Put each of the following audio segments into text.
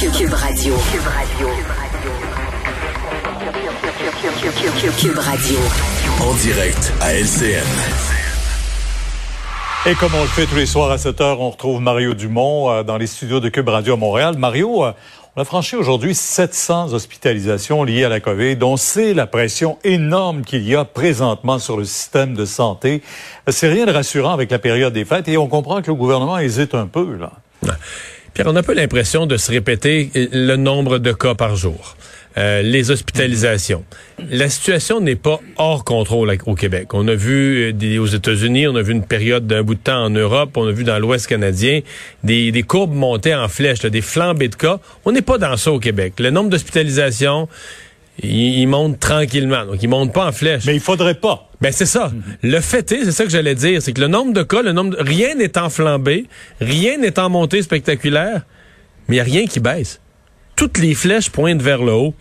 Cube Radio. Cube Radio. Cube Radio. En direct à LCN. Et comme on le fait tous les soirs à 7 heures, on retrouve Mario Dumont euh, dans les studios de Cube Radio à Montréal. Mario, euh, on a franchi aujourd'hui 700 hospitalisations liées à la COVID, dont c'est la pression énorme qu'il y a présentement sur le système de santé. C'est rien de rassurant avec la période des fêtes et on comprend que le gouvernement hésite un peu, là. Pierre, on a un peu l'impression de se répéter le nombre de cas par jour. Euh, les hospitalisations. La situation n'est pas hors contrôle au Québec. On a vu euh, aux États-Unis, on a vu une période d'un bout de temps en Europe, on a vu dans l'Ouest canadien des, des courbes monter en flèche, des flambées de cas. On n'est pas dans ça au Québec. Le nombre d'hospitalisations, il, monte tranquillement. Donc, il monte pas en flèche. Mais il faudrait pas. Ben, c'est ça. Le fait est, c'est ça que j'allais dire, c'est que le nombre de cas, le nombre de, rien n'est en flambée, rien n'est en montée spectaculaire, mais il n'y a rien qui baisse toutes les flèches pointent vers le haut.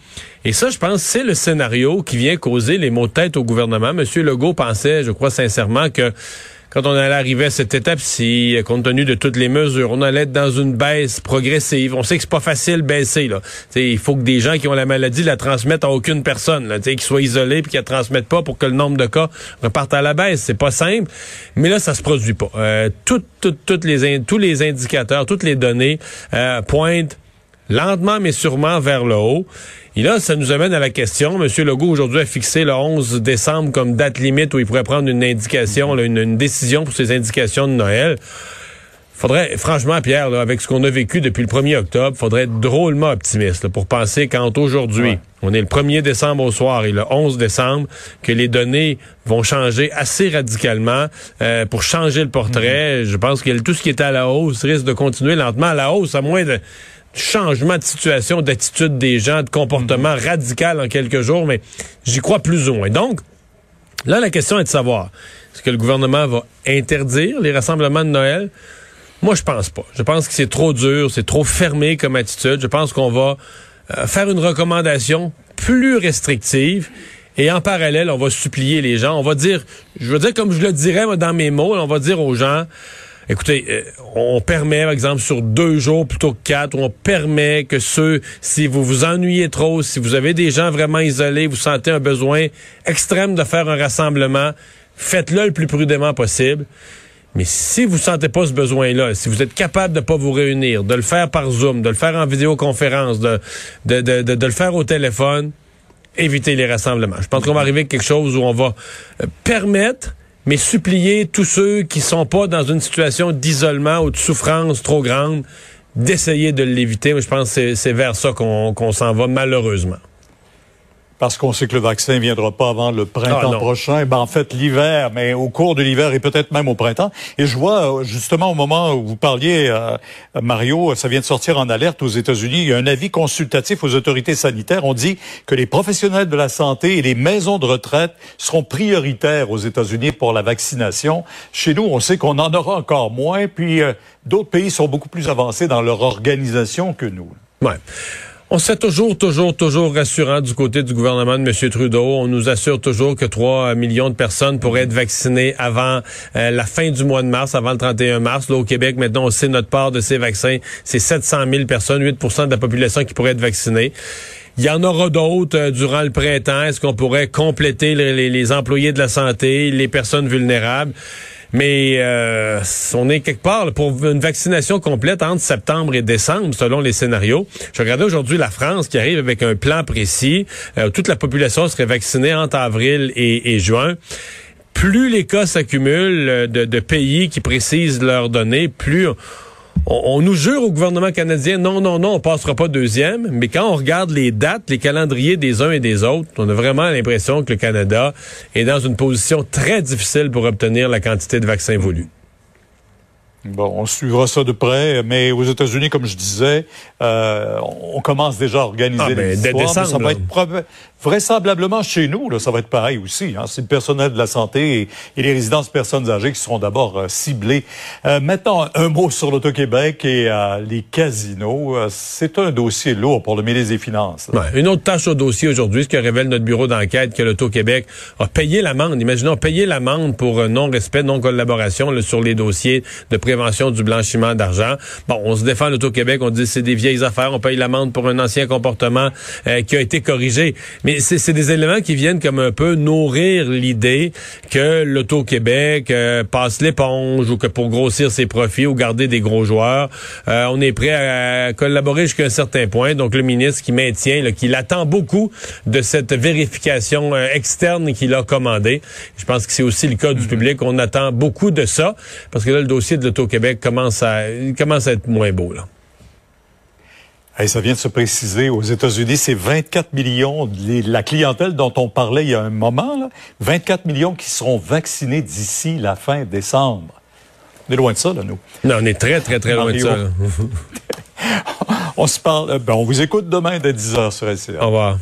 Et ça, je pense, c'est le scénario qui vient causer les maux de tête au gouvernement. Monsieur Legault pensait, je crois sincèrement, que quand on allait arriver à cette étape-ci, compte tenu de toutes les mesures, on allait être dans une baisse progressive. On sait que c'est pas facile baisser. Là. il faut que des gens qui ont la maladie la transmettent à aucune personne, qu'ils soient isolés puis qu'ils la transmettent pas pour que le nombre de cas reparte à la baisse. C'est pas simple, mais là, ça se produit pas. Euh, toutes, toutes, les, tous les indicateurs, toutes les données euh, pointent lentement mais sûrement vers le haut. Et là, ça nous amène à la question. M. Legault, aujourd'hui, a fixé le 11 décembre comme date limite où il pourrait prendre une indication, une, décision pour ses indications de Noël. Faudrait, franchement, Pierre, avec ce qu'on a vécu depuis le 1er octobre, faudrait être drôlement optimiste pour penser quand aujourd'hui, on est le 1er décembre au soir et le 11 décembre, que les données vont changer assez radicalement euh, pour changer le portrait. Mm-hmm. Je pense que tout ce qui est à la hausse risque de continuer lentement à la hausse, à moins de changement de situation, d'attitude des gens, de comportement mhm. radical en quelques jours, mais j'y crois plus ou moins. Donc, là, la question est de savoir, est-ce que le gouvernement va interdire les rassemblements de Noël? Moi, je pense pas. Je pense que c'est trop dur, c'est trop fermé comme attitude. Je pense qu'on va euh, faire une recommandation plus restrictive. Et en parallèle, on va supplier les gens. On va dire, je veux dire comme je le dirais dans mes mots, on va dire aux gens, Écoutez, euh, on permet, par exemple, sur deux jours plutôt que quatre, on permet que ceux, si vous vous ennuyez trop, si vous avez des gens vraiment isolés, vous sentez un besoin extrême de faire un rassemblement, faites-le le plus prudemment possible. Mais si vous sentez pas ce besoin-là, si vous êtes capable de pas vous réunir, de le faire par Zoom, de le faire en vidéoconférence, de, de, de, de, le faire au téléphone, évitez les rassemblements. Je pense qu'on va arriver à quelque chose où on va euh, permettre mais supplier tous ceux qui sont pas dans une situation d'isolement ou de souffrance trop grande d'essayer de l'éviter. Je pense que c'est vers ça qu'on s'en va malheureusement parce qu'on sait que le vaccin viendra pas avant le printemps ah, prochain. Ben, en fait, l'hiver, mais au cours de l'hiver et peut-être même au printemps. Et je vois, justement, au moment où vous parliez, euh, Mario, ça vient de sortir en alerte aux États-Unis. Il y a un avis consultatif aux autorités sanitaires. On dit que les professionnels de la santé et les maisons de retraite seront prioritaires aux États-Unis pour la vaccination. Chez nous, on sait qu'on en aura encore moins. Puis, euh, d'autres pays sont beaucoup plus avancés dans leur organisation que nous. Ouais. On se toujours, toujours, toujours rassurant du côté du gouvernement de M. Trudeau. On nous assure toujours que 3 millions de personnes pourraient être vaccinées avant euh, la fin du mois de mars, avant le 31 mars. Là, au Québec, maintenant, on sait notre part de ces vaccins. C'est 700 000 personnes, 8% de la population qui pourrait être vaccinée. Il y en aura d'autres euh, durant le printemps. Est-ce qu'on pourrait compléter les employés de la santé, les personnes vulnérables? Mais euh, on est quelque part pour une vaccination complète entre septembre et décembre, selon les scénarios. Je regardais aujourd'hui la France qui arrive avec un plan précis. Euh, toute la population serait vaccinée entre avril et, juin plus les cas s'accumulent euh, de, pays qui précisent leurs données, plus nous jure au gouvernement canadien, non, non, non, on passera pas deuxième. Mais quand on regarde les dates, les calendriers des uns et des autres, on a vraiment l'impression que le Canada est dans une position très difficile pour obtenir la quantité de vaccins voulus. Bon, on suivra ça de près, mais aux États-Unis, comme je disais, euh, on commence déjà à organiser ah, ben, les décembre, ça va être vraisemblablement chez nous, là, ça va être pareil aussi. Hein. C'est le personnel de la santé et, les résidences personnes âgées qui seront d'abord euh, ciblés. Euh, maintenant, un mot sur l'Auto-Québec et euh, les casinos. Euh, c'est un dossier lourd pour le ministre des Finances. Une autre tâche au dossier aujourd'hui, ce que révèle notre bureau d'enquête, que l'Auto-Québec a payé l'amende. Imaginons, payé l'amende pour non-respect, non-collaboration sur les dossiers de prévention du blanchiment d'argent. Bon, on se défend l'Auto-Québec, on dit c'est des vieilles affaires, on paye l'amende pour un ancien comportement qui a été corrigé. Mais c'est des éléments qui viennent comme un peu nourrir l'idée que l'Auto-Québec euh, passe l'éponge ou que pour grossir ses profits ou garder des gros joueurs, euh, on est prêt à collaborer jusqu'à un certain point. Donc le ministre qui maintient, qu'il attend beaucoup de cette vérification euh, externe qu'il a commandée. Je pense que c'est aussi le cas du mm-hmm. public. On attend beaucoup de ça parce que là, le dossier de l'Auto-Québec commence à, commence à être moins beau. Là ça vient de se préciser aux États-Unis, c'est 24 millions, la clientèle dont on parlait il y a un moment, là, 24 millions qui seront vaccinés d'ici la fin décembre. On est loin de ça, là, nous. Non, on est très, très, très loin de ça. on se parle, euh, ben, on vous écoute demain dès 10 heures sur LCA. Au revoir.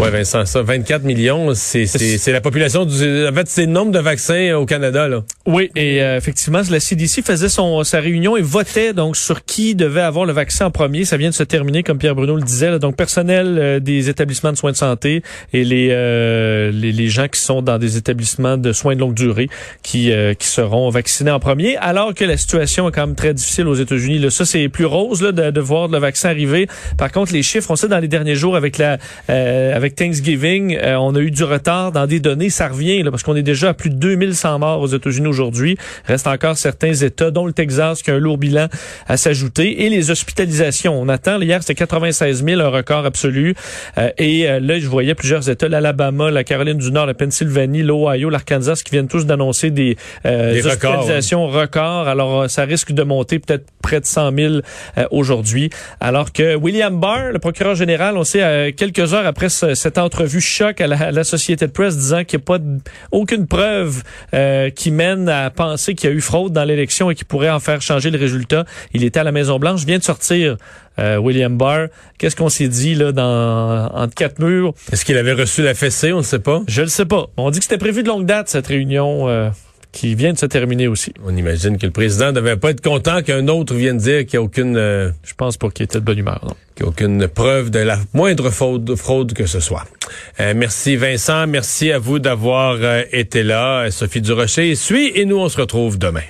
Oui, Vincent, ça, 24 millions, c'est la population du. En fait, c'est le nombre de vaccins au Canada, là. Oui, et euh, effectivement, la CDC faisait son sa réunion et votait donc sur qui devait avoir le vaccin en premier. Ça vient de se terminer, comme Pierre Bruno le disait. donc, personnel euh, des établissements de soins de santé et les, euh, les, les gens qui sont dans des établissements de soins de longue durée qui qui seront vaccinés en premier, alors que la situation est quand même très difficile aux États-Unis. Là, ça, c'est plus rose là, de, de voir le vaccin arriver. Par contre, les chiffres, on sait dans les derniers jours avec la euh, avec Thanksgiving, euh, on a eu du retard dans des données. Ça revient là, parce qu'on est déjà à plus de 2100 morts aux États-Unis aujourd'hui. Reste encore certains États, dont le Texas, qui a un lourd bilan à s'ajouter. Et les hospitalisations. On attend, hier, c'était 96 000, un record absolu. Euh, et là, je voyais plusieurs États, l'Alabama, la Caroline du Nord, la Pennsylvanie, l'Ohio, l'Arkansas, qui viennent tous d'annoncer des, hospitalisations records. Alors, ça risque de monter peut-être près de 100 000 aujourd'hui. Alors que William Barr, le procureur général, on sait, quelques heures après cette entrevue choc à la, Société de presse disant qu'il n'y a pas aucune preuve euh, qui mène à penser qu'il y a eu fraude dans l'élection et qui pourrait en faire changer le résultat. Il était à la Maison Blanche, vient de sortir euh, William Barr. Qu'est-ce qu'on s'est dit là dans entre quatre murs? Est-ce qu'il avait reçu la fessée? On ne sait pas. Je ne sais pas. On dit que c'était prévu de longue date cette réunion. Euh, qui vient de se terminer aussi. On imagine que le président ne devait pas être content qu'un autre vienne dire qu'il n'y a aucune... Je pense pas qu'il était de bonne humeur, non aucune preuve de la moindre fraude, fraude que ce soit. Euh, merci Vincent, merci à vous d'avoir euh, été là. Sophie Durocher suit et nous on se retrouve demain.